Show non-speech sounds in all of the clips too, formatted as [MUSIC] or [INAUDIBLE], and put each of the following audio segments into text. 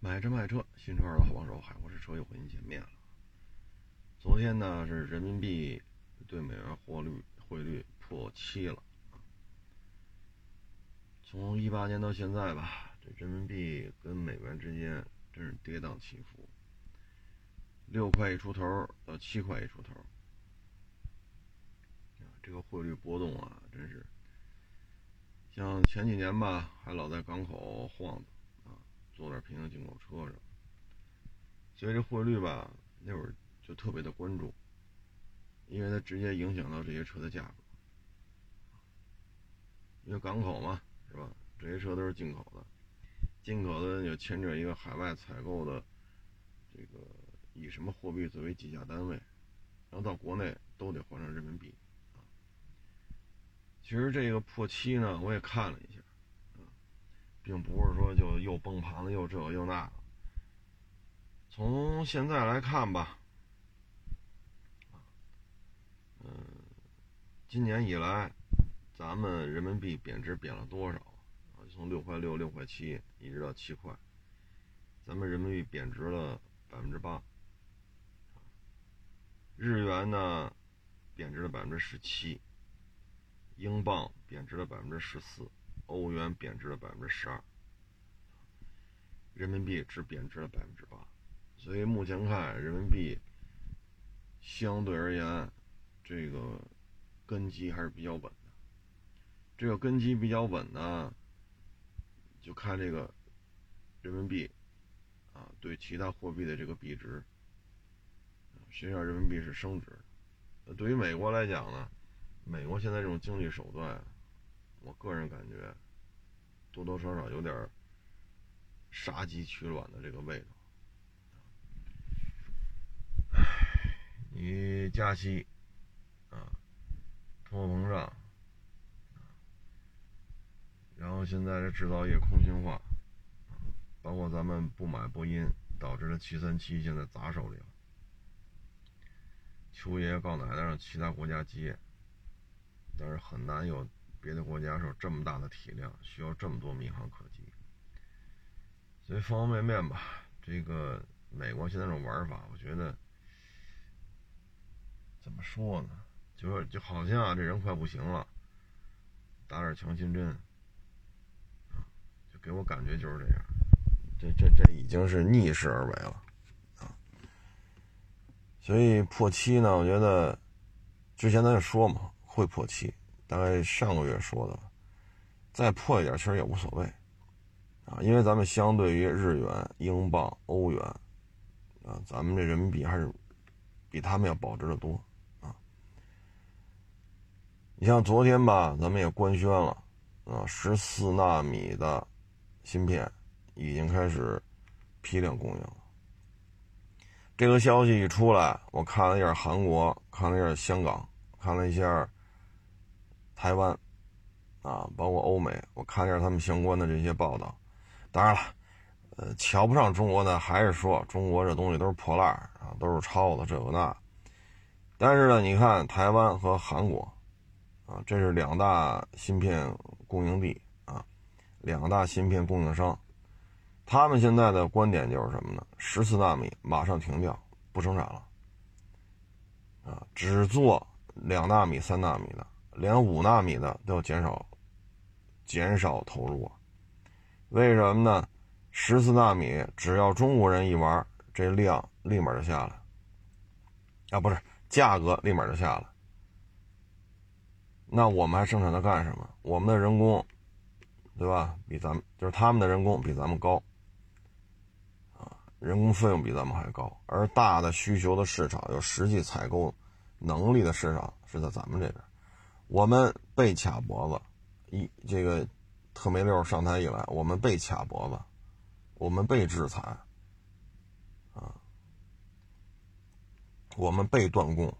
买车卖车，新车二手好帮手，海阔试车又和您见面了。昨天呢是人民币对美元汇率汇率破七了。从一八年到现在吧，这人民币跟美元之间真是跌宕起伏，六块一出头到七块一出头。这个汇率波动啊，真是像前几年吧，还老在港口晃荡。做点平行进口车什么，所以这汇率吧，那会儿就特别的关注，因为它直接影响到这些车的价格。因为港口嘛，是吧？这些车都是进口的，进口的就牵扯一个海外采购的，这个以什么货币作为计价单位，然后到国内都得换成人民币啊。其实这个破七呢，我也看了一下。并不是说就又崩盘了，又这又那。从现在来看吧，嗯，今年以来，咱们人民币贬值贬了多少？从六块六、六块七一直到七块，咱们人民币贬值了百分之八。日元呢，贬值了百分之十七，英镑贬值了百分之十四。欧元贬值了百分之十二，人民币只贬值了百分之八，所以目前看人民币相对而言，这个根基还是比较稳的。这个根基比较稳呢，就看这个人民币啊对其他货币的这个币值，实际上人民币是升值。对于美国来讲呢，美国现在这种经济手段。我个人感觉，多多少少有点杀鸡取卵的这个味道。唉，你加息啊，通货膨胀，然后现在这制造业空心化，包括咱们不买波音，导致了七三七现在砸手里了。求爷爷告奶奶让其他国家接，但是很难有。别的国家是有这么大的体量，需要这么多民航客机，所以方方面面吧，这个美国现在这种玩法，我觉得怎么说呢？就是就好像啊这人快不行了，打点强心针，就给我感觉就是这样。这这这已经是逆势而为了啊！所以破七呢，我觉得之前咱也说嘛，会破七。大概上个月说的，再破一点其实也无所谓，啊，因为咱们相对于日元、英镑、欧元，啊，咱们这人民币还是比他们要保值的多，啊。你像昨天吧，咱们也官宣了，啊，十四纳米的芯片已经开始批量供应了。这个消息一出来，我看了一下韩国，看了一下香港，看了一下。台湾，啊，包括欧美，我看一下他们相关的这些报道。当然了，呃，瞧不上中国的还是说中国这东西都是破烂啊，都是抄的这个那。但是呢，你看台湾和韩国，啊，这是两大芯片供应地啊，两大芯片供应商，他们现在的观点就是什么呢？十四纳米马上停掉，不生产了，啊，只做两纳米、三纳米的。连五纳米的都要减少，减少投入啊，为什么呢？十四纳米只要中国人一玩，这量立马就下来，啊，不是价格立马就下来。那我们还生产它干什么？我们的人工，对吧？比咱们就是他们的人工比咱们高，啊，人工费用比咱们还高。而大的需求的市场，有实际采购能力的市场是在咱们这边。我们被卡脖子，一这个特梅六上台以来，我们被卡脖子，我们被制裁，啊，我们被断供。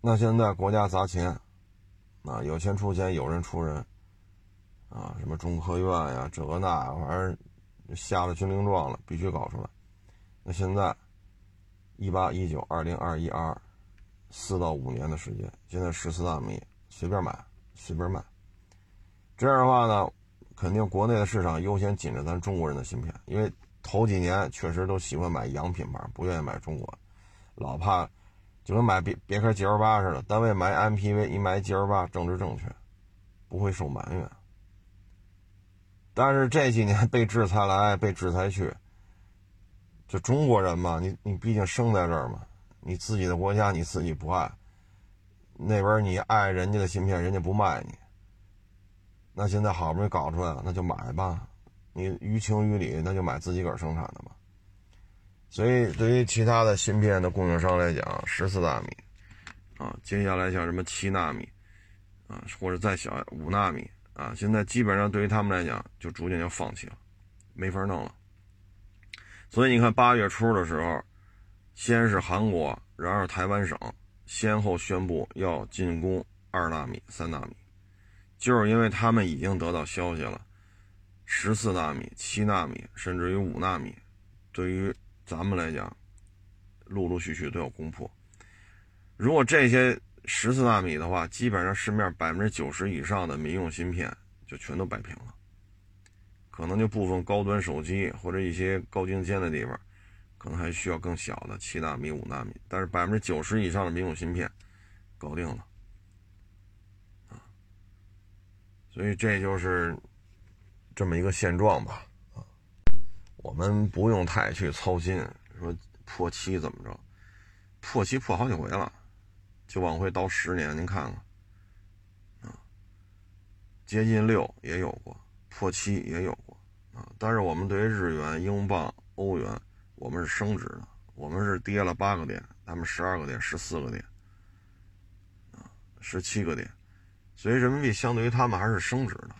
那现在国家砸钱，啊，有钱出钱，有人出人，啊，什么中科院呀，这个那，反正下了军令状了，必须搞出来。那现在一八一九二零二一二二。四到五年的时间，现在十四纳米随便买随便卖，这样的话呢，肯定国内的市场优先紧着咱中国人的芯片，因为头几年确实都喜欢买洋品牌，不愿意买中国，老怕就跟买别别克 GL 八似的，单位买 MPV 一买 GL 八政治正确，不会受埋怨。但是这几年被制裁来，被制裁去，就中国人嘛，你你毕竟生在这儿嘛，你自己的国家你自己不爱，那边你爱人家的芯片，人家不卖你。那现在好不容易搞出来了，那就买吧。你于情于理，那就买自己个儿生产的吧。所以，对于其他的芯片的供应商来讲，十四纳米啊，接下来像什么七纳米啊，或者再小五纳米啊，现在基本上对于他们来讲，就逐渐就放弃了，没法弄了。所以你看，八月初的时候，先是韩国，然后台湾省先后宣布要进攻二纳米、三纳米。就是因为他们已经得到消息了，十四纳米、七纳米，甚至于五纳米，对于咱们来讲，陆陆续续都要攻破。如果这些十四纳米的话，基本上市面百分之九十以上的民用芯片就全都摆平了，可能就部分高端手机或者一些高精尖的地方，可能还需要更小的七纳米、五纳米，但是百分之九十以上的民用芯片搞定了啊。所以这就是这么一个现状吧，啊，我们不用太去操心，说破七怎么着，破七破好几回了，就往回倒十年，您看看，啊，接近六也有过，破七也有过，啊，但是我们对于日元、英镑、欧元，我们是升值的，我们是跌了八个点，他们十二个点、十四个点，啊，十七个点。所以人民币相对于他们还是升值的，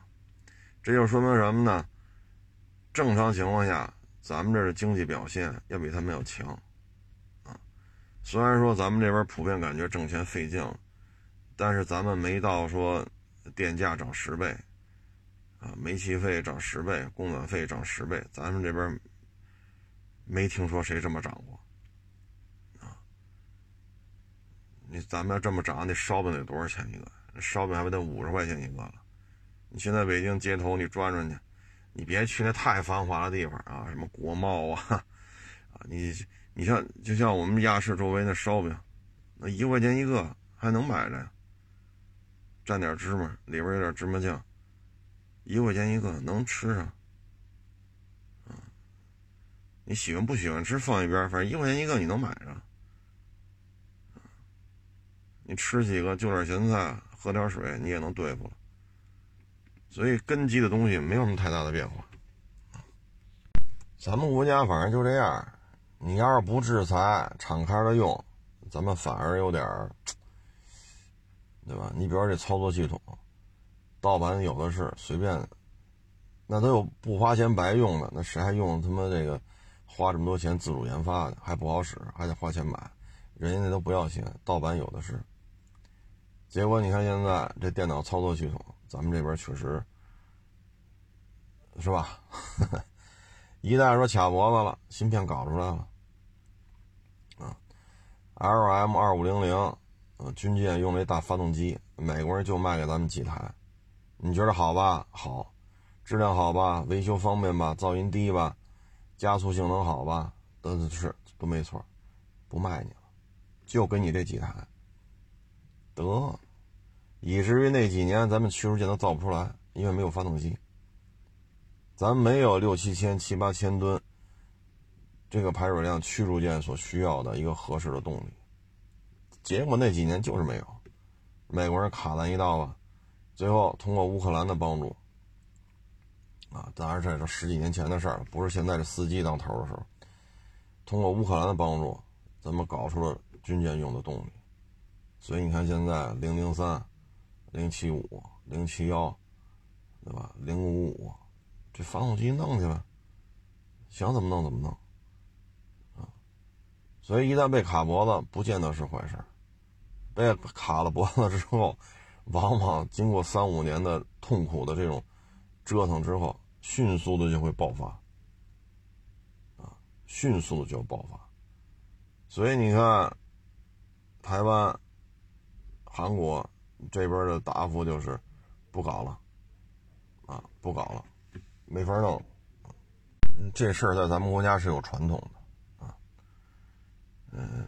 这就说明什么呢？正常情况下，咱们这的经济表现要比他们要强，啊，虽然说咱们这边普遍感觉挣钱费劲，但是咱们没到说电价涨十倍，啊，煤气费涨十倍，供暖费涨十倍，咱们这边没听说谁这么涨过，啊，你咱们要这么涨，那烧饼得多少钱一个？烧饼还不得五十块钱一个了？你现在北京街头你转转去，你别去那太繁华的地方啊，什么国贸啊，啊，你你像就像我们亚市周围那烧饼，那一块钱一个还能买着，蘸点芝麻，里边有点芝麻酱，一块钱一个能吃上。你喜欢不喜欢吃放一边，反正一块钱一个你能买着。你吃几个就点咸菜。喝点水你也能对付了，所以根基的东西没有什么太大的变化。咱们国家反正就这样，你要是不制裁，敞开了用，咱们反而有点，对吧？你比如说这操作系统，盗版有的是，随便，那都有不花钱白用的，那谁还用他妈这个花这么多钱自主研发的，还不好使，还得花钱买，人家那都不要钱，盗版有的是。结果你看现在这电脑操作系统，咱们这边确实是吧？[LAUGHS] 一旦说卡脖子了，芯片搞出来了，啊，LM 二五零零，呃，军舰用那大发动机，美国人就卖给咱们几台，你觉得好吧？好，质量好吧？维修方便吧？噪音低吧？加速性能好吧？都是都没错，不卖你了，就给你这几台。得，以至于那几年咱们驱逐舰都造不出来，因为没有发动机。咱没有六七千、七八千吨这个排水量驱逐舰所需要的一个合适的动力。结果那几年就是没有，美国人卡咱一道吧。最后通过乌克兰的帮助，啊，当然这是十几年前的事儿，不是现在这司机当头的时候。通过乌克兰的帮助，咱们搞出了军舰用的动力。所以你看，现在零零三、零七五、零七幺，对吧？零五五，这发动机弄去了，想怎么弄怎么弄，啊！所以一旦被卡脖子，不见得是坏事被卡了脖子之后，往往经过三五年的痛苦的这种折腾之后，迅速的就会爆发，啊，迅速的就爆发。所以你看，台湾。韩国这边的答复就是不搞了，啊，不搞了，没法弄。这事儿在咱们国家是有传统的啊，嗯，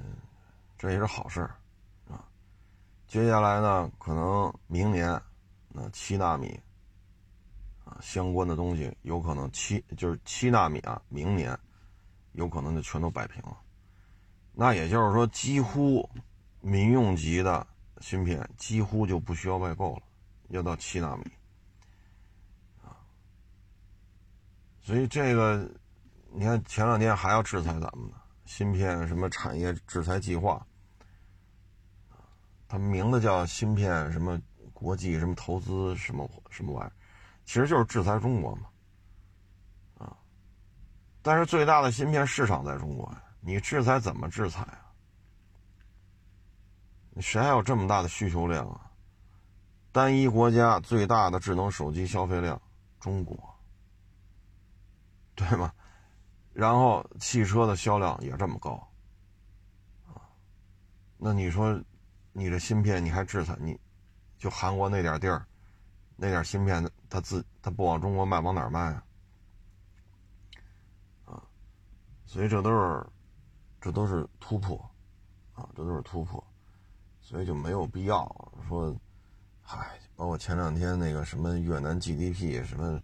这也是好事儿啊。接下来呢，可能明年那七纳米相关的东西有可能七就是七纳米啊，明年有可能就全都摆平了。那也就是说，几乎民用级的芯片几乎就不需要外购了，要到七纳米。所以这个，你看前两天还要制裁咱们呢，芯片什么产业制裁计划，它名字叫芯片什么国际什么投资什么什么玩意儿，其实就是制裁中国嘛，啊，但是最大的芯片市场在中国呀，你制裁怎么制裁啊？谁还有这么大的需求量啊？单一国家最大的智能手机消费量，中国。对吗？然后汽车的销量也这么高，啊，那你说，你这芯片你还制裁你？就韩国那点地儿，那点芯片，他自他不往中国卖，往哪儿卖啊？啊，所以这都是，这都是突破，啊，这都是突破，所以就没有必要说，嗨，包括前两天那个什么越南 GDP 什么。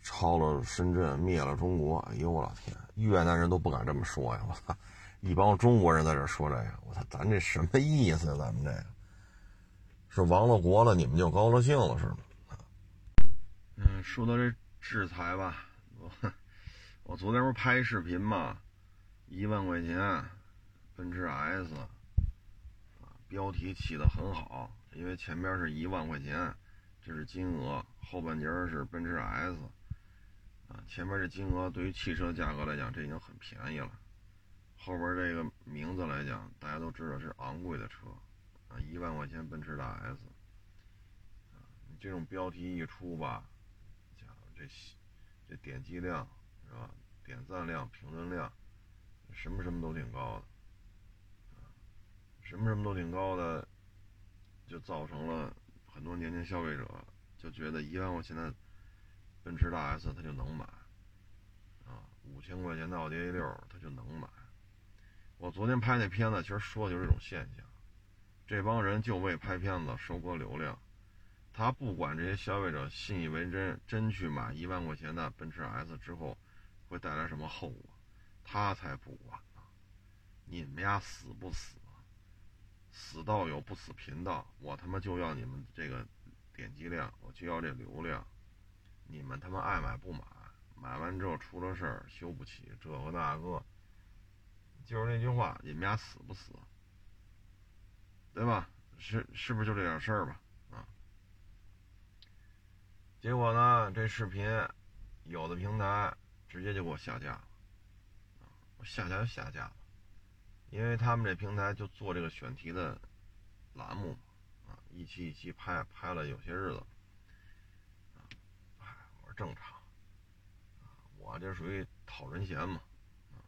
超了深圳，灭了中国！哎呦我老天，越南人都不敢这么说呀！我操，一帮中国人在这说这个，我操，咱这什么意思？咱们这个是亡了国了，你们就高了兴了是吗？嗯，说到这制裁吧，我我昨天不是拍视频嘛，一万块钱，奔驰 S，标题起的很好，因为前边是一万块钱，这是金额，后半截是奔驰 S。啊，前面这金额对于汽车价格来讲，这已经很便宜了。后边这个名字来讲，大家都知道是昂贵的车，啊，一万块钱奔驰大 S，啊，你这种标题一出吧，这这点击量是吧？点赞量、评论量，什么什么都挺高的，啊，什么什么都挺高的，就造成了很多年轻消费者就觉得一万块钱的。奔驰大 S 他就能买，啊，五千块钱的奥迪 A 六他就能买。我昨天拍那片子，其实说的就是这种现象。这帮人就为拍片子收割流量，他不管这些消费者信以为真，真去买一万块钱的奔驰 S 之后会带来什么后果，他才不管呢。你们家死不死？死道友不死贫道，我他妈就要你们这个点击量，我就要这流量。你们他妈爱买不买，买完之后出了事儿修不起，这个那个，就是那句话，你们家死不死？对吧？是是不是就这点事儿吧？结果呢，这视频有的平台直接就给我下架了，我下架就下架了，因为他们这平台就做这个选题的栏目，啊，一期一期拍拍了有些日子。正常，我这属于讨人嫌嘛，啊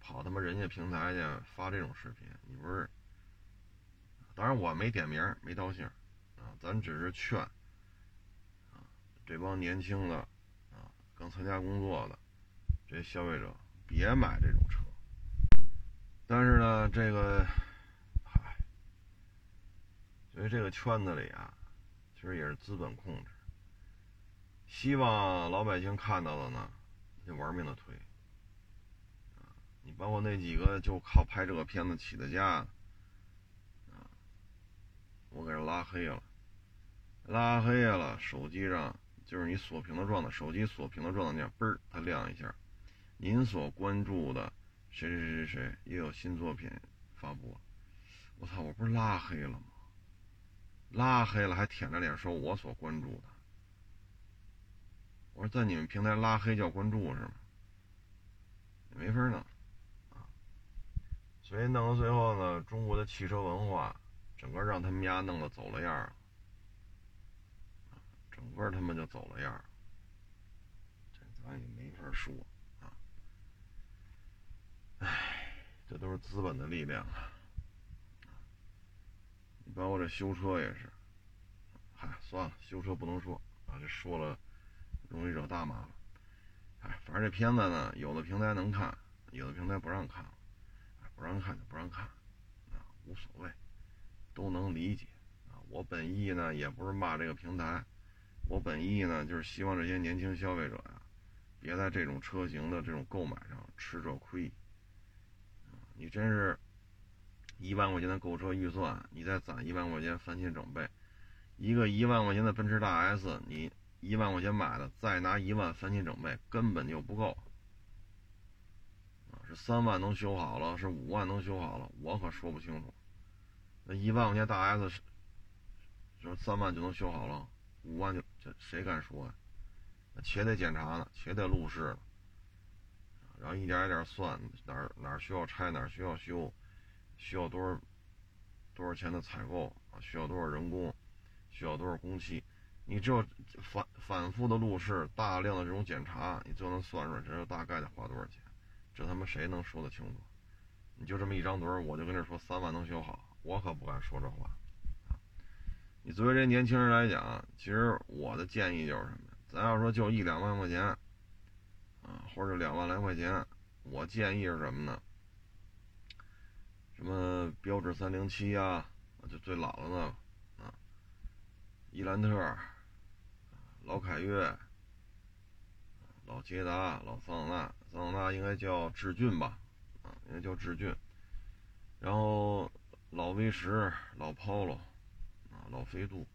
跑他妈人家平台去发这种视频，你不是？当然我没点名，没道姓，啊，咱只是劝，这帮年轻的，啊，刚参加工作的这些消费者别买这种车。但是呢，这个，嗨，所以这个圈子里啊，其实也是资本控制。希望老百姓看到了呢，就玩命的推。你包括那几个就靠拍这个片子起的家，啊，我给人拉黑了，拉黑了。手机上就是你锁屏的状态，手机锁屏的状态下，嘣儿它亮一下，您所关注的谁谁谁谁谁也有新作品发布。我操，我不是拉黑了吗？拉黑了还舔着脸说我所关注的。我说在你们平台拉黑叫关注是吗？没法弄啊！所以弄到最后呢，中国的汽车文化整个让他们家弄得走了样儿，整个他妈就走了样，这咱也没法说啊！唉，这都是资本的力量啊！你包括这修车也是，嗨，算了，修车不能说啊，这说了。容易惹大麻烦。哎，反正这片子呢，有的平台能看，有的平台不让看，不让看就不让看，啊，无所谓，都能理解啊。我本意呢也不是骂这个平台，我本意呢就是希望这些年轻消费者呀，别在这种车型的这种购买上吃着亏。你真是一万块钱的购车预算，你再攒一万块钱翻新整备，一个一万块钱的奔驰大 S，你一万块钱买的，再拿一万翻新整备，根本就不够。是三万能修好了，是五万能修好了，我可说不清楚。那一万块钱大 S 是，说三万就能修好了，五万就谁敢说呀？且得检查呢，且得路试呢。然后一点一点算哪儿哪儿需要拆哪儿需要修，需要多少多少钱的采购啊？需要多少人工？需要多少工期？你只有反反复的路试，大量的这种检查，你就能算出来这大概得花多少钱。这他妈谁能说得清楚？你就这么一张嘴，我就跟这说三万能修好，我可不敢说这话！你作为这年轻人来讲，其实我的建议就是什么？咱要说就一两万块钱。啊，或者两万来块钱，我建议是什么呢？什么标致三零七啊，就最老的那个啊，伊兰特、老凯越、老捷达、老桑塔纳，桑塔纳应该叫致俊吧？啊，应该叫致俊。然后老威十、老 Polo 老飞度，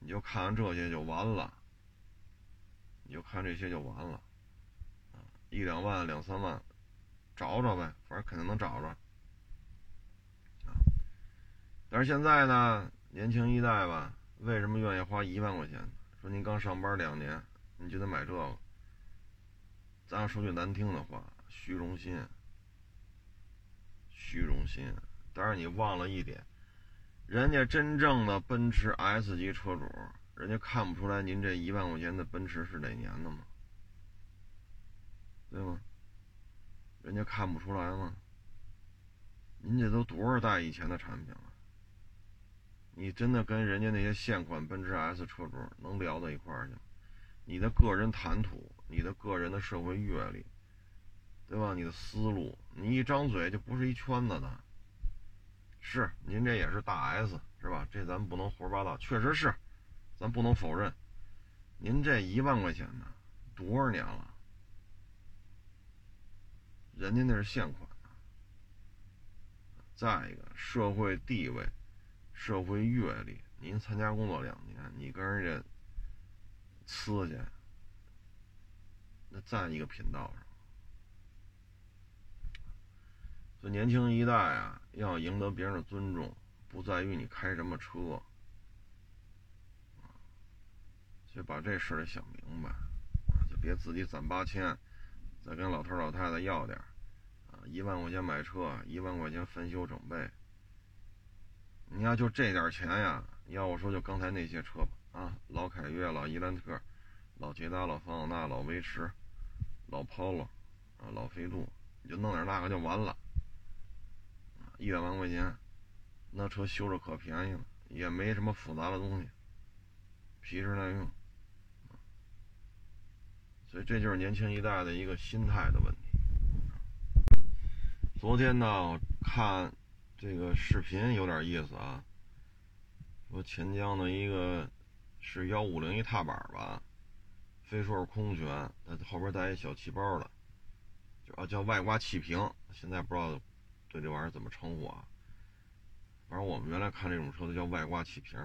你就看这些就完了，你就看这些就完了。一两万、两三万，找找呗，反正肯定能找着。啊，但是现在呢，年轻一代吧，为什么愿意花一万块钱？说您刚上班两年，你就得买这个。咱要说句难听的话，虚荣心，虚荣心。但是你忘了一点，人家真正的奔驰 S 级车主，人家看不出来您这一万块钱的奔驰是哪年的吗？对吗？人家看不出来吗？您这都多少代以前的产品了？你真的跟人家那些现款奔驰 S 车主能聊到一块儿去？你的个人谈吐，你的个人的社会阅历，对吧？你的思路，你一张嘴就不是一圈子的。是，您这也是大 S 是吧？这咱不能胡说八道，确实是，咱不能否认。您这一万块钱呢，多少年了？人家那是现款再一个社会地位、社会阅历，您参加工作两年，你跟人家呲去，那在一个频道上。所以年轻一代啊，要赢得别人的尊重，不在于你开什么车，所以把这事儿想明白，就别自己攒八千。再跟老头老太太要点啊，一万块钱买车，一万块钱翻修整备。你要就这点钱呀，要我说就刚才那些车吧，啊，老凯越、老伊兰特、老捷达、老桑塔纳、老威驰、老 Polo 啊、老飞度，你就弄点那个就完了。一两万块钱，那车修着可便宜了，也没什么复杂的东西，皮实耐用。所以这就是年轻一代的一个心态的问题。昨天呢，看这个视频有点意思啊，说钱江的一个是幺五零一踏板吧，非说是空悬，它后边带一小气包的，就啊叫外挂气瓶，现在不知道对这玩意儿怎么称呼啊。反正我们原来看这种车都叫外挂气瓶，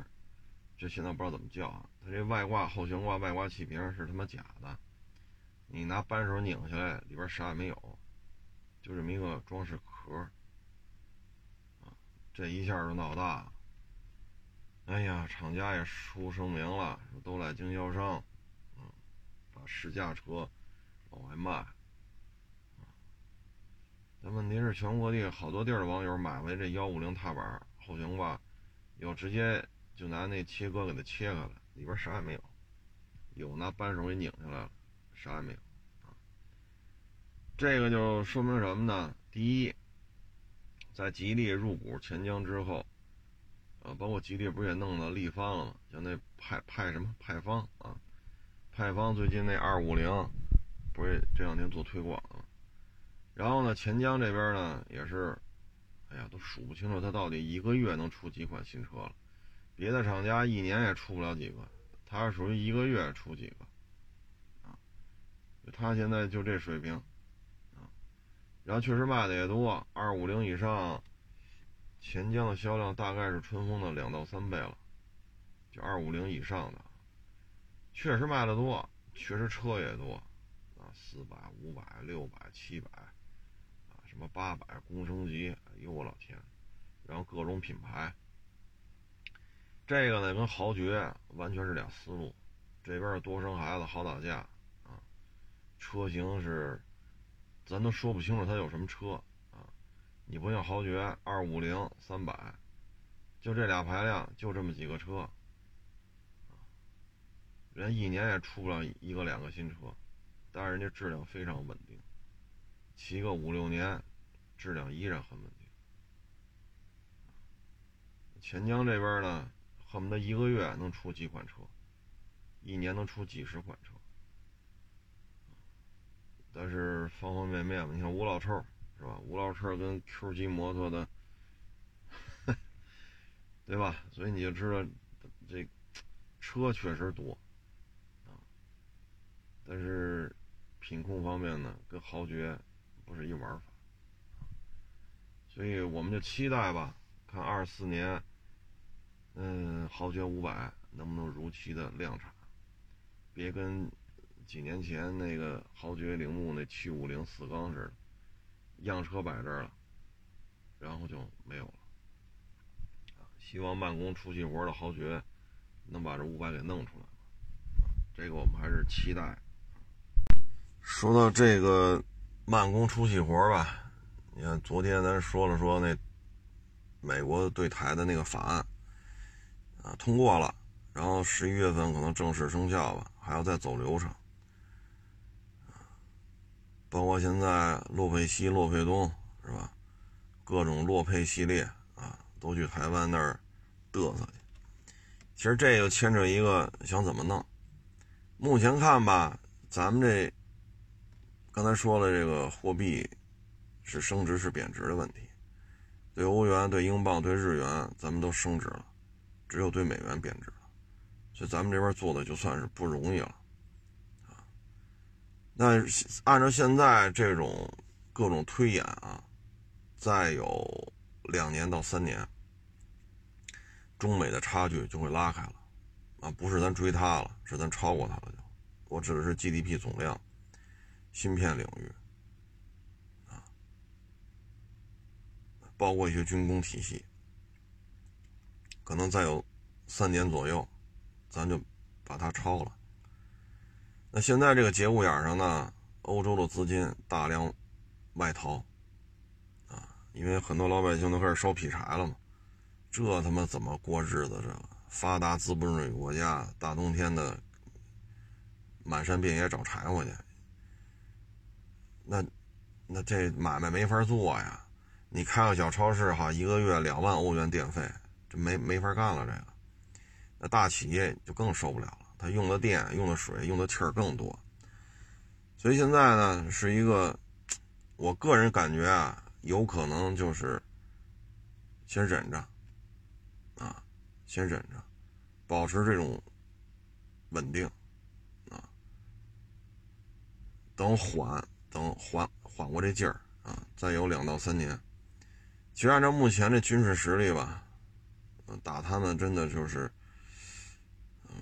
这现在不知道怎么叫啊。它这外挂后悬挂外挂气瓶是他妈假的。你拿扳手拧下来，里边啥也没有，就这么一个装饰壳啊！这一下就闹大。哎呀，厂家也出声明了，都赖经销商，啊，把试驾车往外卖。但问题是，全国地好多地儿的网友买回这幺五零踏板后悬挂，有直接就拿那切割给它切开了，里边啥也没有；有拿扳手给拧下来了。啥也没有啊！这个就说明什么呢？第一，在吉利入股钱江之后，呃，包括吉利不是也弄了力帆了吗？像那派派什么派方啊，派方最近那二五零，不是这两天做推广了。然后呢，钱江这边呢也是，哎呀，都数不清楚他到底一个月能出几款新车了。别的厂家一年也出不了几个，他是属于一个月出几个，啊，他现在就这水平，啊，然后确实卖的也多，二五零以上，钱江的销量大概是春风的两到三倍了，就二五零以上的，确实卖的多，确实车也多，啊，四百、五百、六百、七百。什么八百工升级？哎呦我老天！然后各种品牌，这个呢跟豪爵完全是俩思路。这边多生孩子好打架啊，车型是咱都说不清楚它有什么车啊。你不像豪爵二五零三百，就这俩排量，就这么几个车，人一年也出不了一个两个新车，但是人家质量非常稳定。骑个五六年，质量依然很稳定。钱江这边呢，恨不得一个月能出几款车，一年能出几十款车。但是方方面面嘛，你看吴老臭是吧？吴老臭跟 Q 级摩托的，对吧？所以你就知道这车确实多啊，但是品控方面呢，跟豪爵。是一玩法，所以我们就期待吧，看二四年，嗯，豪爵五百能不能如期的量产，别跟几年前那个豪爵铃木那七五零四缸似的，样车摆这儿了，然后就没有了。希望慢工出细活的豪爵能把这五百给弄出来，这个我们还是期待。说到这个。慢工出细活吧，你看昨天咱说了说那美国对台的那个法案啊通过了，然后十一月份可能正式生效吧，还要再走流程包括现在洛佩西、洛佩东是吧？各种洛佩系列啊，都去台湾那儿嘚瑟去。其实这个牵扯一个想怎么弄，目前看吧，咱们这。刚才说了，这个货币是升值是贬值的问题。对欧元、对英镑、对日元，咱们都升值了，只有对美元贬值了。所以咱们这边做的就算是不容易了啊。那按照现在这种各种推演啊，再有两年到三年，中美的差距就会拉开了啊，不是咱追它了，是咱超过它了。就我指的是 GDP 总量。芯片领域，啊，包括一些军工体系，可能再有三年左右，咱就把它超了。那现在这个节骨眼上呢，欧洲的资金大量外逃，啊，因为很多老百姓都开始烧劈柴了嘛，这他妈怎么过日子？这个发达资本主义国家，大冬天的满山遍野找柴火去。那，那这买卖没法做呀！你开个小超市哈，一个月两万欧元电费，这没没法干了。这个，那大企业就更受不了了，它用的电、用的水、用的气儿更多。所以现在呢，是一个，我个人感觉啊，有可能就是先忍着，啊，先忍着，保持这种稳定，啊，等缓。等缓缓过这劲儿啊，再有两到三年。其实按照目前这军事实力吧，打他们真的就是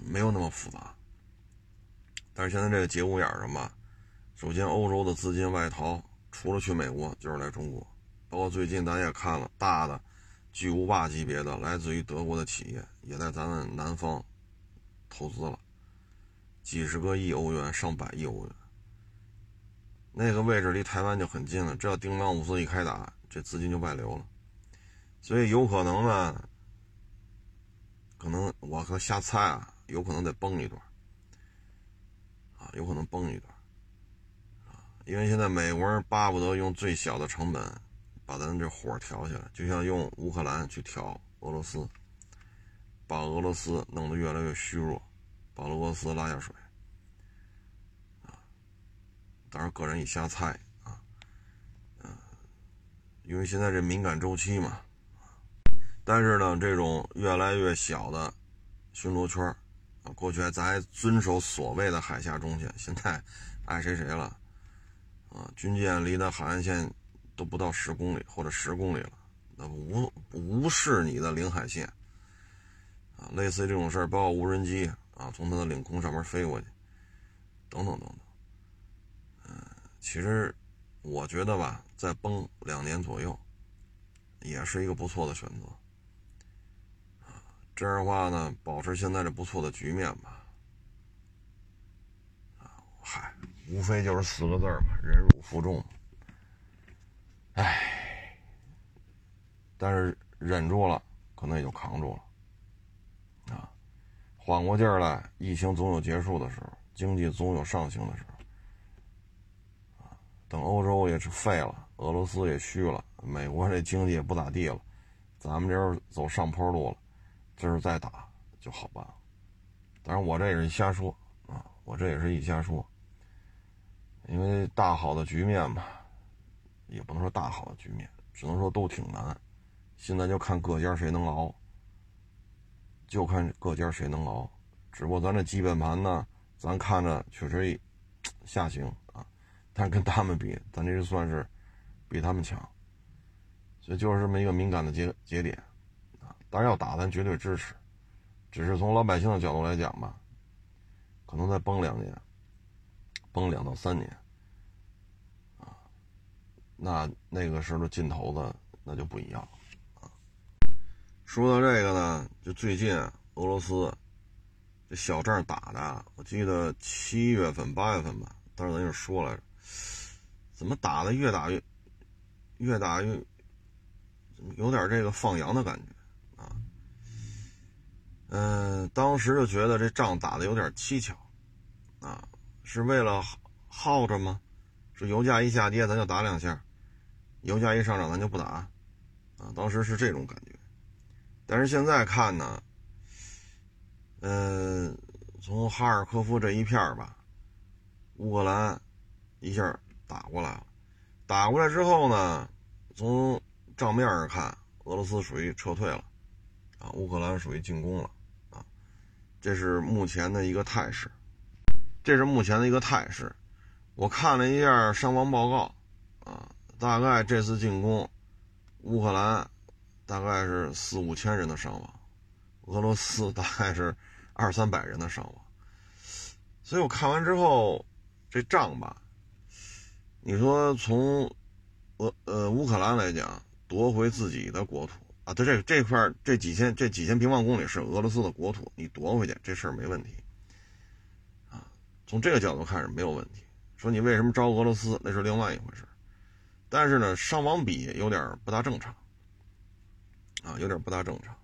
没有那么复杂。但是现在这个节骨眼上吧，首先欧洲的资金外逃，除了去美国就是来中国。包括最近咱也看了，大的巨无霸级别的来自于德国的企业也在咱们南方投资了，几十个亿欧元，上百亿欧元。那个位置离台湾就很近了，只要叮当五四一开打，这资金就外流了，所以有可能呢，可能我可瞎猜啊，有可能得崩一段，啊，有可能崩一段，啊，因为现在美国人巴不得用最小的成本把咱这火调起来，就像用乌克兰去挑俄罗斯，把俄罗斯弄得越来越虚弱，把俄罗斯拉下水。当然个人也瞎猜啊，嗯，因为现在这敏感周期嘛，但是呢，这种越来越小的巡逻圈啊，过去咱还遵守所谓的海峡中线，现在爱谁谁了啊，军舰离的海岸线都不到十公里或者十公里了，那无无视你的领海线啊，类似这种事儿，包括无人机啊，从它的领空上面飞过去，等等等等。其实，我觉得吧，再崩两年左右，也是一个不错的选择。这样的话呢，保持现在这不错的局面吧。嗨，无非就是四个字嘛，忍辱负重。唉，但是忍住了，可能也就扛住了。啊，缓过劲儿来，疫情总有结束的时候，经济总有上行的时候。等欧洲也是废了，俄罗斯也虚了，美国这经济也不咋地了，咱们这儿走上坡路了，这是再打就好办了。当然我这也是瞎说啊，我这也是一瞎说，因为大好的局面嘛，也不能说大好的局面，只能说都挺难。现在就看各家谁能熬，就看各家谁能熬。只不过咱这基本盘呢，咱看着确实 [TSK] 下行。但跟他们比，咱这就算是比他们强，所以就是这么一个敏感的节节点啊。当然要打，咱绝对支持。只是从老百姓的角度来讲吧，可能再崩两年，崩两到三年啊，那那个时候的劲头子那就不一样啊。说到这个呢，就最近俄罗斯这小仗打的，我记得七月份、八月份吧，当时咱就说来着。怎么打的越打越，越打越，有点这个放羊的感觉啊？嗯，当时就觉得这仗打的有点蹊跷啊，是为了耗着吗？是油价一下跌咱就打两下，油价一上涨咱就不打啊？当时是这种感觉，但是现在看呢，嗯，从哈尔科夫这一片吧，乌克兰一下。打过来了，打过来之后呢，从账面上看，俄罗斯属于撤退了，啊，乌克兰属于进攻了，啊，这是目前的一个态势，这是目前的一个态势。我看了一下伤亡报告，啊，大概这次进攻，乌克兰大概是四五千人的伤亡，俄罗斯大概是二三百人的伤亡。所以我看完之后，这仗吧。你说从俄呃乌克兰来讲，夺回自己的国土啊，它这这块这几千这几千平方公里是俄罗斯的国土，你夺回去这事儿没问题啊。从这个角度看是没有问题。说你为什么招俄罗斯，那是另外一回事。但是呢，伤亡比有点不大正常啊，有点不大正常。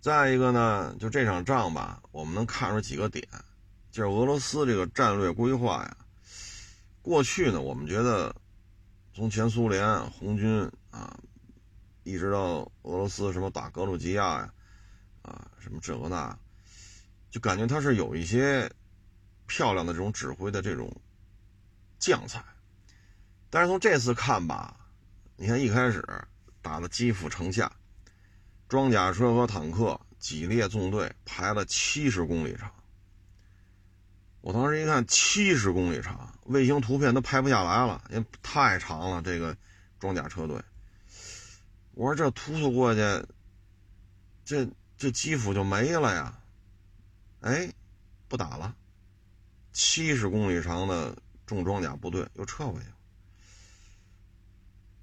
再一个呢，就这场仗吧，我们能看出几个点，就是俄罗斯这个战略规划呀。过去呢，我们觉得从前苏联红军啊，一直到俄罗斯什么打格鲁吉亚呀，啊什么这个那，就感觉他是有一些漂亮的这种指挥的这种将才。但是从这次看吧，你看一开始打了基辅城下，装甲车和坦克几列纵队排了七十公里长。我当时一看，七十公里长，卫星图片都拍不下来了，因为太长了。这个装甲车队，我说这突突过去，这这基辅就没了呀？哎，不打了，七十公里长的重装甲部队又撤回去，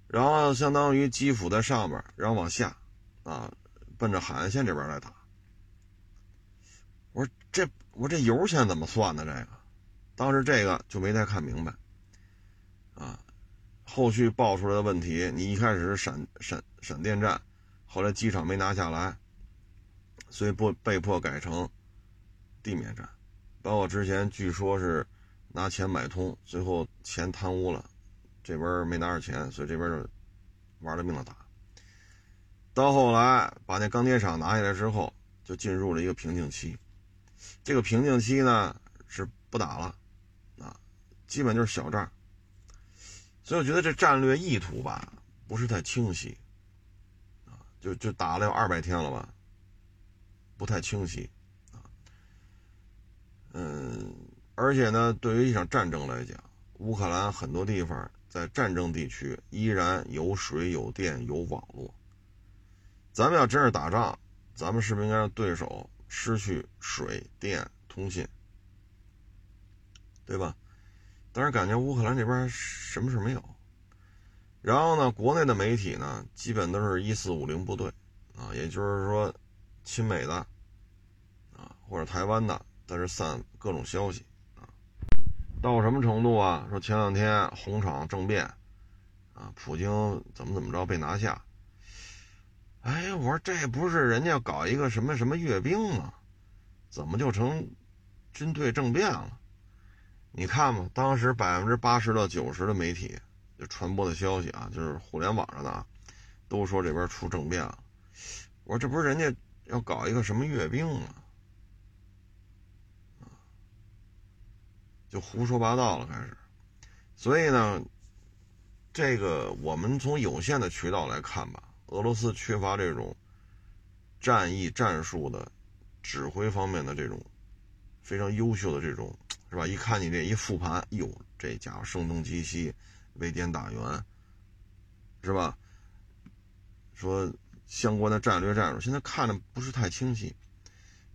然后相当于基辅在上边，然后往下，啊，奔着海岸线这边来打。我说这。我这油钱怎么算的？这个，当时这个就没太看明白，啊，后续爆出来的问题，你一开始是闪闪闪电战，后来机场没拿下来，所以不被迫改成地面战，包括之前据说是拿钱买通，最后钱贪污了，这边没拿着钱，所以这边就玩了命的打，到后来把那钢铁厂拿下来之后，就进入了一个瓶颈期。这个瓶颈期呢是不打了，啊，基本就是小仗。所以我觉得这战略意图吧，不是太清晰，啊，就就打了有二百天了吧，不太清晰，啊，嗯，而且呢，对于一场战争来讲，乌克兰很多地方在战争地区依然有水、有电、有网络。咱们要真是打仗，咱们是不是应该让对手失去水电通信，对吧？但是感觉乌克兰这边什么事没有，然后呢，国内的媒体呢，基本都是一四五零部队，啊，也就是说，亲美的，啊，或者台湾的，在这散各种消息，啊，到什么程度啊？说前两天红场政变，啊，普京怎么怎么着被拿下，哎，我说这不是人家搞一个什么什么阅兵吗？怎么就成军队政变了？你看吧，当时百分之八十到九十的媒体就传播的消息啊，就是互联网上的啊，都说这边出政变了。我说这不是人家要搞一个什么阅兵吗？就胡说八道了开始。所以呢，这个我们从有限的渠道来看吧，俄罗斯缺乏这种战役战术的指挥方面的这种非常优秀的这种。是吧？一看你这一复盘，哟，这家伙声东击西，围点打援，是吧？说相关的战略战术，现在看着不是太清晰，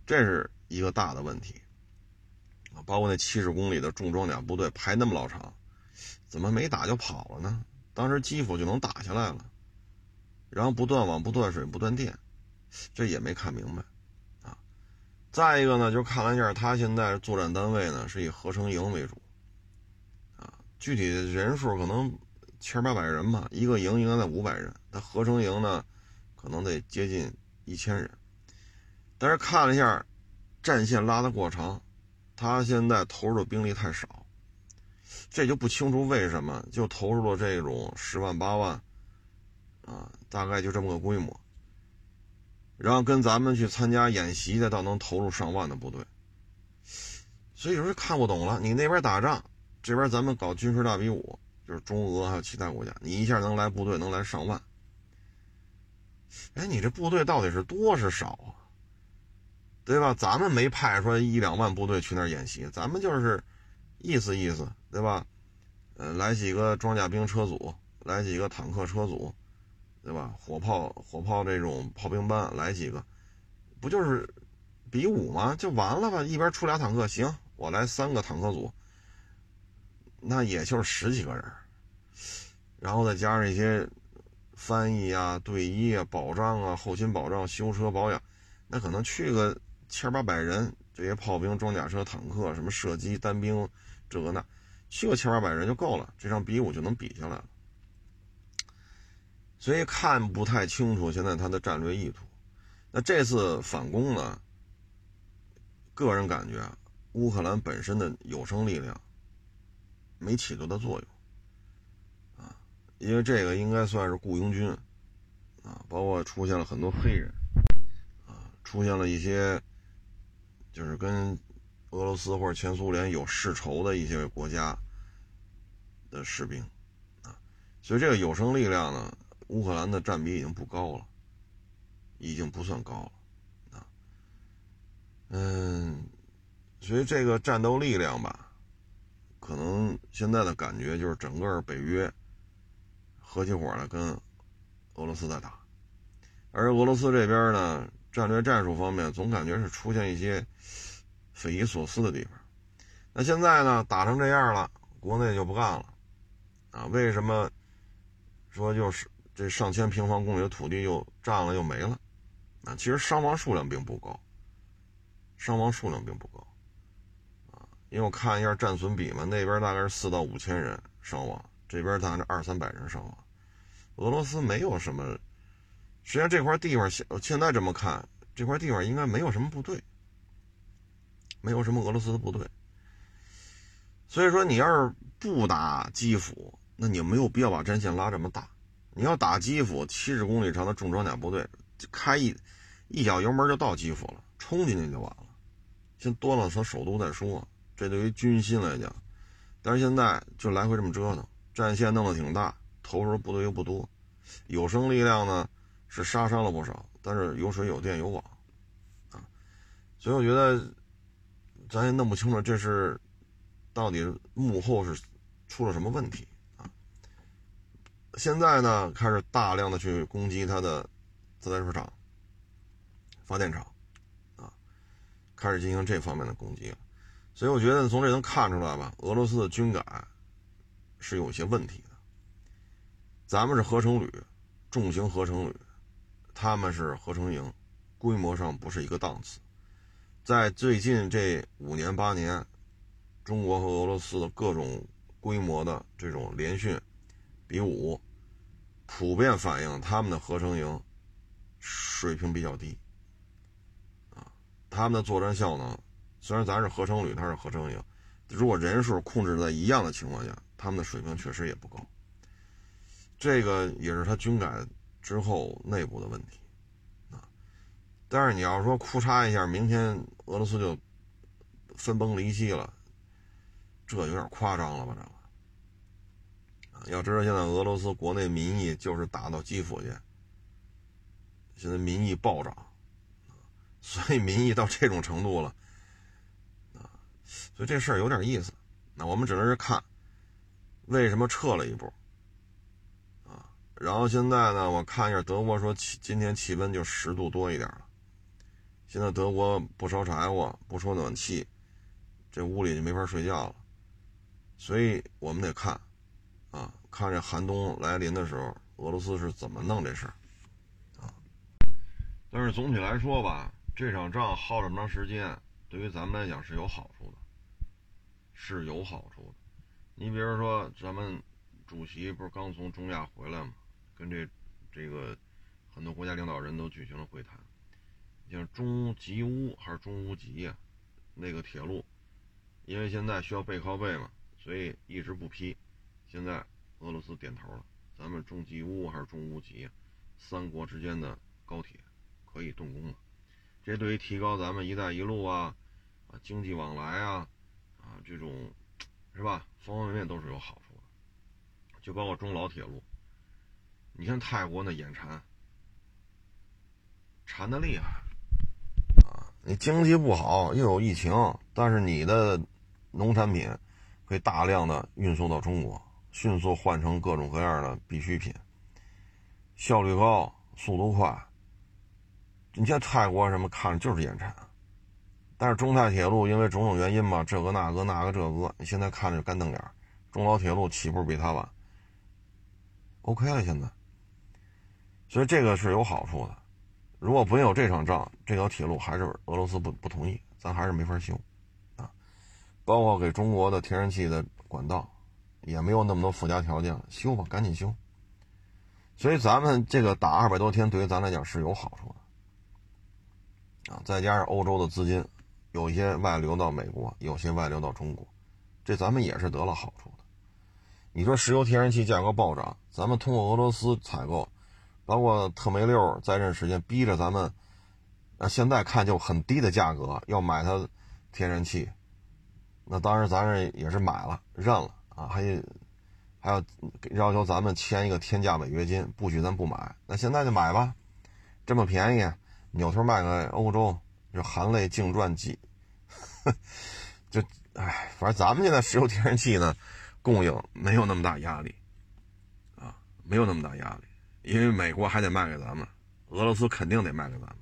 这是一个大的问题。包括那七十公里的重装甲部队排那么老长，怎么没打就跑了呢？当时基辅就能打下来了，然后不断网、不断水、不断电，这也没看明白。啊再一个呢，就看了一下，他现在作战单位呢是以合成营为主，啊，具体人数可能千八百人吧，一个营应该在五百人，他合成营呢可能得接近一千人，但是看了一下，战线拉得过长，他现在投入的兵力太少，这就不清楚为什么就投入了这种十万八万，啊，大概就这么个规模。然后跟咱们去参加演习的，倒能投入上万的部队，所以有时候看不懂了。你那边打仗，这边咱们搞军事大比武，就是中俄还有其他国家，你一下能来部队能来上万。哎，你这部队到底是多是少啊？对吧？咱们没派出一两万部队去那儿演习，咱们就是意思意思，对吧？呃，来几个装甲兵车组，来几个坦克车组。对吧？火炮、火炮这种炮兵班来几个，不就是比武吗？就完了吧？一边出俩坦克，行，我来三个坦克组，那也就是十几个人，然后再加上一些翻译啊、队医啊、保障啊、后勤保障、修车保养，那可能去个千八百人，这些炮兵、装甲车、坦克、什么射击单兵，这个那，去个千八百人就够了，这场比武就能比下来了。所以看不太清楚现在他的战略意图。那这次反攻呢？个人感觉，乌克兰本身的有生力量没起多大作用啊，因为这个应该算是雇佣军啊，包括出现了很多黑人啊，出现了一些就是跟俄罗斯或者前苏联有世仇的一些国家的士兵啊，所以这个有生力量呢。乌克兰的占比已经不高了，已经不算高了，啊，嗯，所以这个战斗力量吧，可能现在的感觉就是整个北约合起伙来跟俄罗斯在打，而俄罗斯这边呢，战略战术方面总感觉是出现一些匪夷所思的地方。那现在呢，打成这样了，国内就不干了，啊，为什么说就是？这上千平方公里的土地又占了又没了，啊，其实伤亡数量并不高，伤亡数量并不高，啊，因为我看一下战损比嘛，那边大概是四到五千人伤亡，这边咱这二三百人伤亡，俄罗斯没有什么，实际上这块地方现现在这么看，这块地方应该没有什么部队，没有什么俄罗斯的部队，所以说你要是不打基辅，那你没有必要把战线拉这么大。你要打基辅，七十公里长的重装甲部队，开一一脚油门就到基辅了，冲进去就完了。先端了他首都再说。这对于军心来讲，但是现在就来回这么折腾，战线弄得挺大，投入部队又不多，有生力量呢是杀伤了不少，但是有水有电有网，啊，所以我觉得咱也弄不清楚这是到底幕后是出了什么问题。现在呢开始大量的去攻击它的自来水厂、发电厂，啊，开始进行这方面的攻击了。所以我觉得从这能看出来吧，俄罗斯的军改是有些问题的。咱们是合成旅，重型合成旅，他们是合成营，规模上不是一个档次。在最近这五年八年，中国和俄罗斯的各种规模的这种联训比武，普遍反映他们的合成营水平比较低，啊，他们的作战效能。虽然咱是合成旅，他是合成营，如果人数控制在一样的情况下，他们的水平确实也不高。这个也是他军改之后内部的问题啊。但是你要说哭嚓一下，明天俄罗斯就分崩离析了，这有点夸张了吧？这要知道，现在俄罗斯国内民意就是打到基辅去，现在民意暴涨，所以民意到这种程度了。所以这事儿有点意思，那我们只能是看为什么撤了一步啊。然后现在呢，我看一下德国说气今天气温就十度多一点了。现在德国不烧柴火，不说暖气，这屋里就没法睡觉了。所以我们得看啊，看这寒冬来临的时候，俄罗斯是怎么弄这事儿啊。但是总体来说吧，这场仗耗这么长时间。对于咱们来讲是有好处的，是有好处的。你比如说，咱们主席不是刚从中亚回来吗？跟这这个很多国家领导人都举行了会谈。像中吉乌还是中乌吉呀？那个铁路，因为现在需要背靠背嘛，所以一直不批。现在俄罗斯点头了，咱们中吉乌还是中乌吉，三国之间的高铁可以动工了。这对于提高咱们“一带一路”啊，啊经济往来啊，啊这种是吧，方方面面都是有好处的。就包括中老铁路，你看泰国那眼馋，馋的厉害啊！你经济不好，又有疫情，但是你的农产品可以大量的运送到中国，迅速换成各种各样的必需品，效率高，速度快。你像泰国什么看着就是眼馋，但是中泰铁路因为种种原因吧，这个那个那个这个，你现在看着就干瞪眼。中老铁路起步比它晚，OK 了现在，所以这个是有好处的。如果没有这场仗，这条铁路还是俄罗斯不不同意，咱还是没法修啊。包括给中国的天然气的管道，也没有那么多附加条件了，修吧，赶紧修。所以咱们这个打二百多天，对于咱来讲是有好处的。啊，再加上欧洲的资金，有一些外流到美国，有些外流到中国，这咱们也是得了好处的。你说石油天然气价格暴涨，咱们通过俄罗斯采购，包括特梅六在任时间逼着咱们，啊，现在看就很低的价格要买它天然气，那当然咱这也是买了认了啊，还还要要求咱们签一个天价违约金，不许咱不买。那现在就买吧，这么便宜。扭头卖给欧洲，就含泪净赚几，[LAUGHS] 就唉，反正咱们现在石油天然气呢，供应没有那么大压力，啊，没有那么大压力，因为美国还得卖给咱们，俄罗斯肯定得卖给咱们，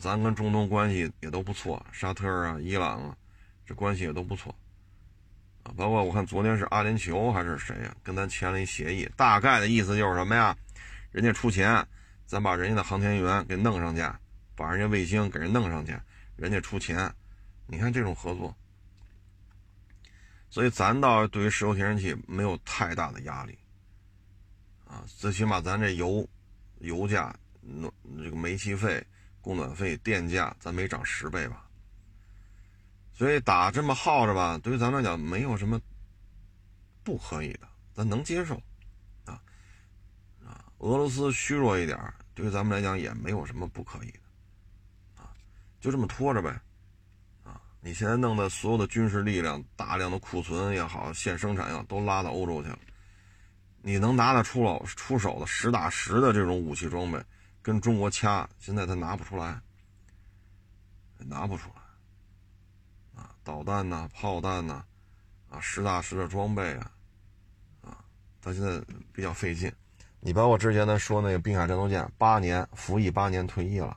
咱跟中东关系也都不错，沙特啊、伊朗啊，这关系也都不错，啊，包括我看昨天是阿联酋还是谁呀，跟咱签了一协议，大概的意思就是什么呀，人家出钱。咱把人家的航天员给弄上去，把人家卫星给人弄上去，人家出钱，你看这种合作，所以咱倒对于石油天然气没有太大的压力，啊，最起码咱这油油价、暖这个煤气费、供暖费、电价，咱没涨十倍吧？所以打这么耗着吧，对于咱来讲没有什么不可以的，咱能接受，啊啊，俄罗斯虚弱一点。对于咱们来讲也没有什么不可以的，啊，就这么拖着呗，啊，你现在弄的所有的军事力量，大量的库存也好，现生产也好，都拉到欧洲去了。你能拿得出了出手的实打实的这种武器装备，跟中国掐，现在他拿不出来，拿不出来。导弹呐，炮弹呐，啊，实打实的装备啊，啊，他现在比较费劲。你包括之前咱说那个滨海战斗舰，八年服役八年退役了。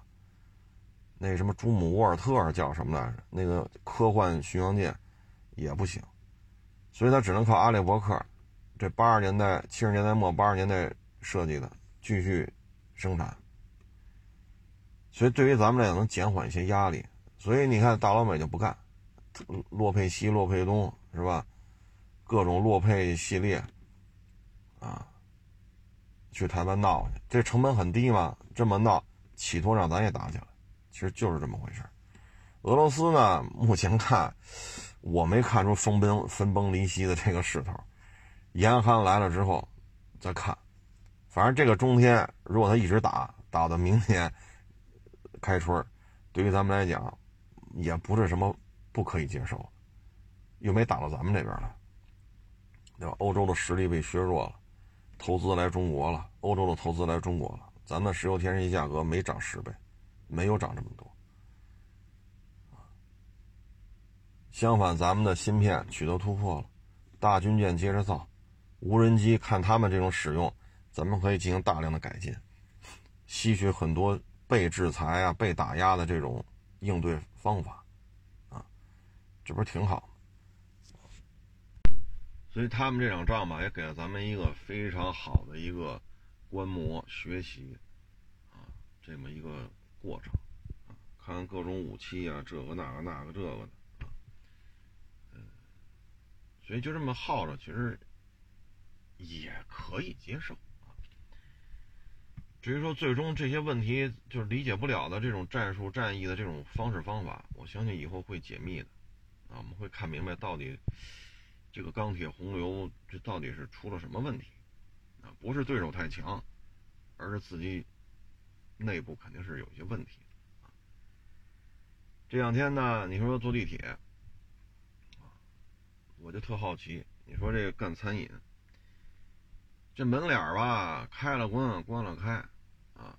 那什么朱姆沃尔特叫什么来着？那个科幻巡洋舰也不行，所以他只能靠阿列伯克，这八十年代、七十年代末、八十年代设计的继续生产。所以对于咱们来讲，能减缓一些压力。所以你看，大老美就不干，洛佩西、洛佩东是吧？各种洛佩系列啊。去台湾闹去，这成本很低嘛？这么闹，企图让咱也打起来，其实就是这么回事俄罗斯呢，目前看，我没看出分崩分崩离析的这个势头。严寒来了之后，再看。反正这个冬天，如果他一直打，打到明年开春，对于咱们来讲，也不是什么不可以接受。又没打到咱们这边来，对吧？欧洲的实力被削弱了。投资来中国了，欧洲的投资来中国了，咱们石油天然气价格没涨十倍，没有涨这么多。相反，咱们的芯片取得突破了，大军舰接着造，无人机看他们这种使用，咱们可以进行大量的改进，吸取很多被制裁啊、被打压的这种应对方法，这不是挺好？所以他们这场仗吧，也给了咱们一个非常好的一个观摩、学习啊，这么一个过程啊，看各种武器啊，这个那个那个这个的啊，嗯，所以就这么耗着，其实也可以接受啊。至于说最终这些问题就是理解不了的这种战术、战役的这种方式方法，我相信以后会解密的啊，我们会看明白到底。这个钢铁洪流，这到底是出了什么问题？啊，不是对手太强，而是自己内部肯定是有一些问题。这两天呢，你说坐地铁，啊，我就特好奇，你说这个干餐饮，这门脸吧，开了关，关了开，啊，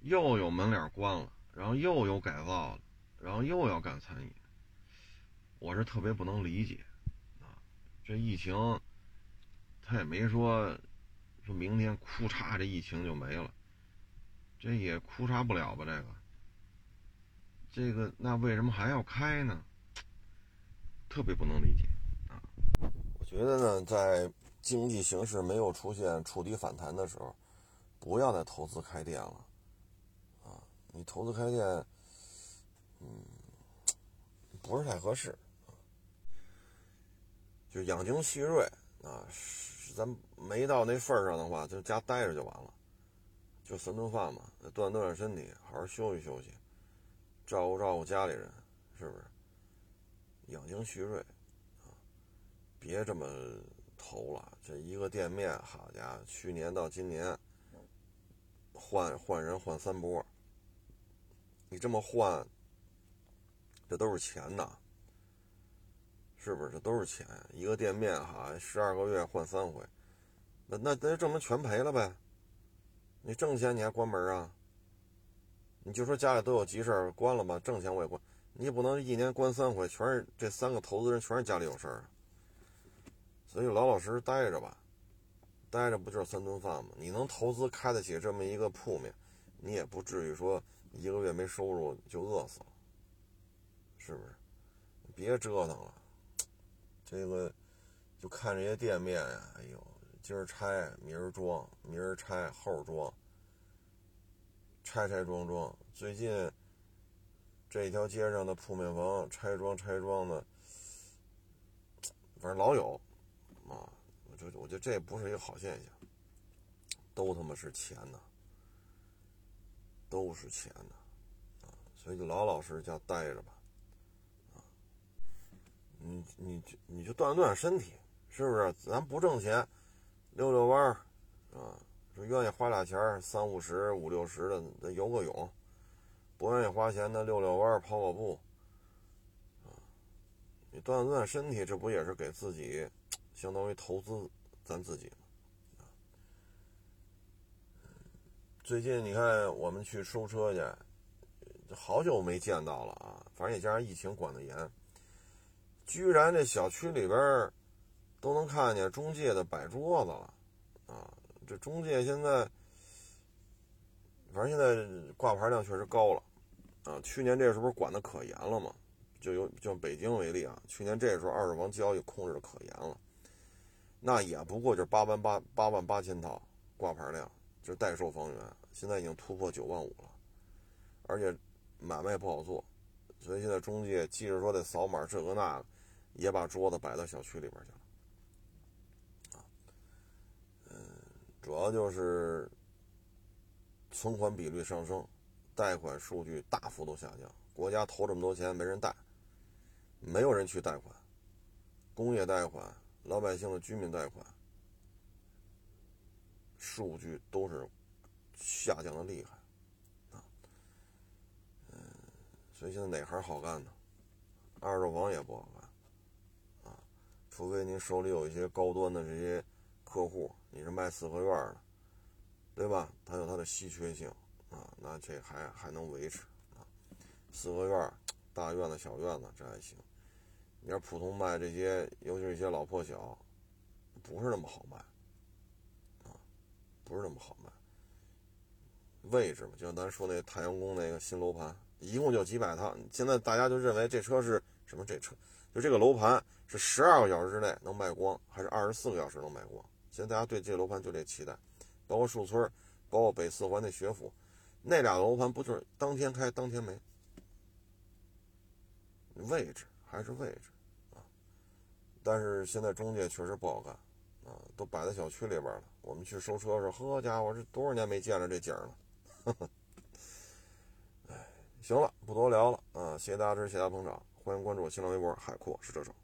又有门脸关了，然后又有改造了，然后又要干餐饮，我是特别不能理解。啊这疫情，他也没说，说明天哭嚓这疫情就没了，这也哭嚓不了吧？这个，这个那为什么还要开呢？特别不能理解啊！我觉得呢，在经济形势没有出现触底反弹的时候，不要再投资开店了啊！你投资开店，嗯，不是太合适。就养精蓄锐啊，咱没到那份儿上的话，就家待着就完了，就三顿饭嘛，锻炼锻炼身体，好好休息休息，照顾照顾家里人，是不是？养精蓄锐啊，别这么投了。这一个店面，好家伙，去年到今年换换人换三波，你这么换，这都是钱呐。是不是这都是钱？一个店面哈，十二个月换三回，那那那证明全赔了呗？你挣钱你还关门啊？你就说家里都有急事儿关了吧，挣钱我也关。你也不能一年关三回，全是这三个投资人全是家里有事儿，所以老老实实待着吧，待着不就是三顿饭吗？你能投资开得起这么一个铺面，你也不至于说一个月没收入就饿死了，是不是？别折腾了。这个就看这些店面呀，哎呦，今儿拆，明儿装，明儿拆，后装，拆拆装装。最近这条街上的铺面房拆装拆装的，反正老有啊。我觉我觉得这不是一个好现象，都他妈是钱呐，都是钱呐，啊，所以就老老实实家待着吧。你你你就锻炼锻炼身体，是不是？咱不挣钱，溜溜弯儿，啊，说愿意花俩钱三五十、五六十的，游个泳；不愿意花钱的，溜溜弯儿、跑跑步，啊你锻炼锻炼身体，这不也是给自己相当于投资咱自己吗？最近你看我们去收车去，好久没见到了啊！反正也加上疫情管得严，居然这小区里边都能看见中介的摆桌子了啊！这中介现在，反正现在挂牌量确实高了啊！去年这时候管的可严了嘛？就有就北京为例啊，去年这时候二手房交易控制的可严了，那也不过就是八万八八万八千套挂牌量。就是代售房源，现在已经突破九万五了，而且买卖不好做，所以现在中介即使说得扫码这个那个，也把桌子摆到小区里边去了。啊，嗯，主要就是存款比率上升，贷款数据大幅度下降，国家投这么多钱没人贷，没有人去贷款，工业贷款、老百姓的居民贷款。数据都是下降的厉害啊，嗯，所以现在哪行好干呢？二手房也不好，除非您手里有一些高端的这些客户，你是卖四合院的，对吧？它有它的稀缺性啊，那这还还能维持啊。四合院、大院子、小院子这还行，你要普通卖这些，尤其是一些老破小，不是那么好卖啊。不是那么好卖，位置嘛，就像咱说那太阳宫那个新楼盘，一共就几百套。现在大家就认为这车是什么？这车就这个楼盘是十二个小时之内能卖光，还是二十四个小时能卖光？现在大家对这个楼盘就这期待，包括树村，包括北四环那学府，那俩楼盘不就是当天开当天没？位置还是位置啊？但是现在中介确实不好干啊，都摆在小区里边了。我们去收车的时候，呵家伙，这多少年没见着这景了。[LAUGHS] 哎，行了，不多聊了啊！谢谢大家支持，谢谢大家捧场，欢迎关注我新浪微博“海阔是车手”。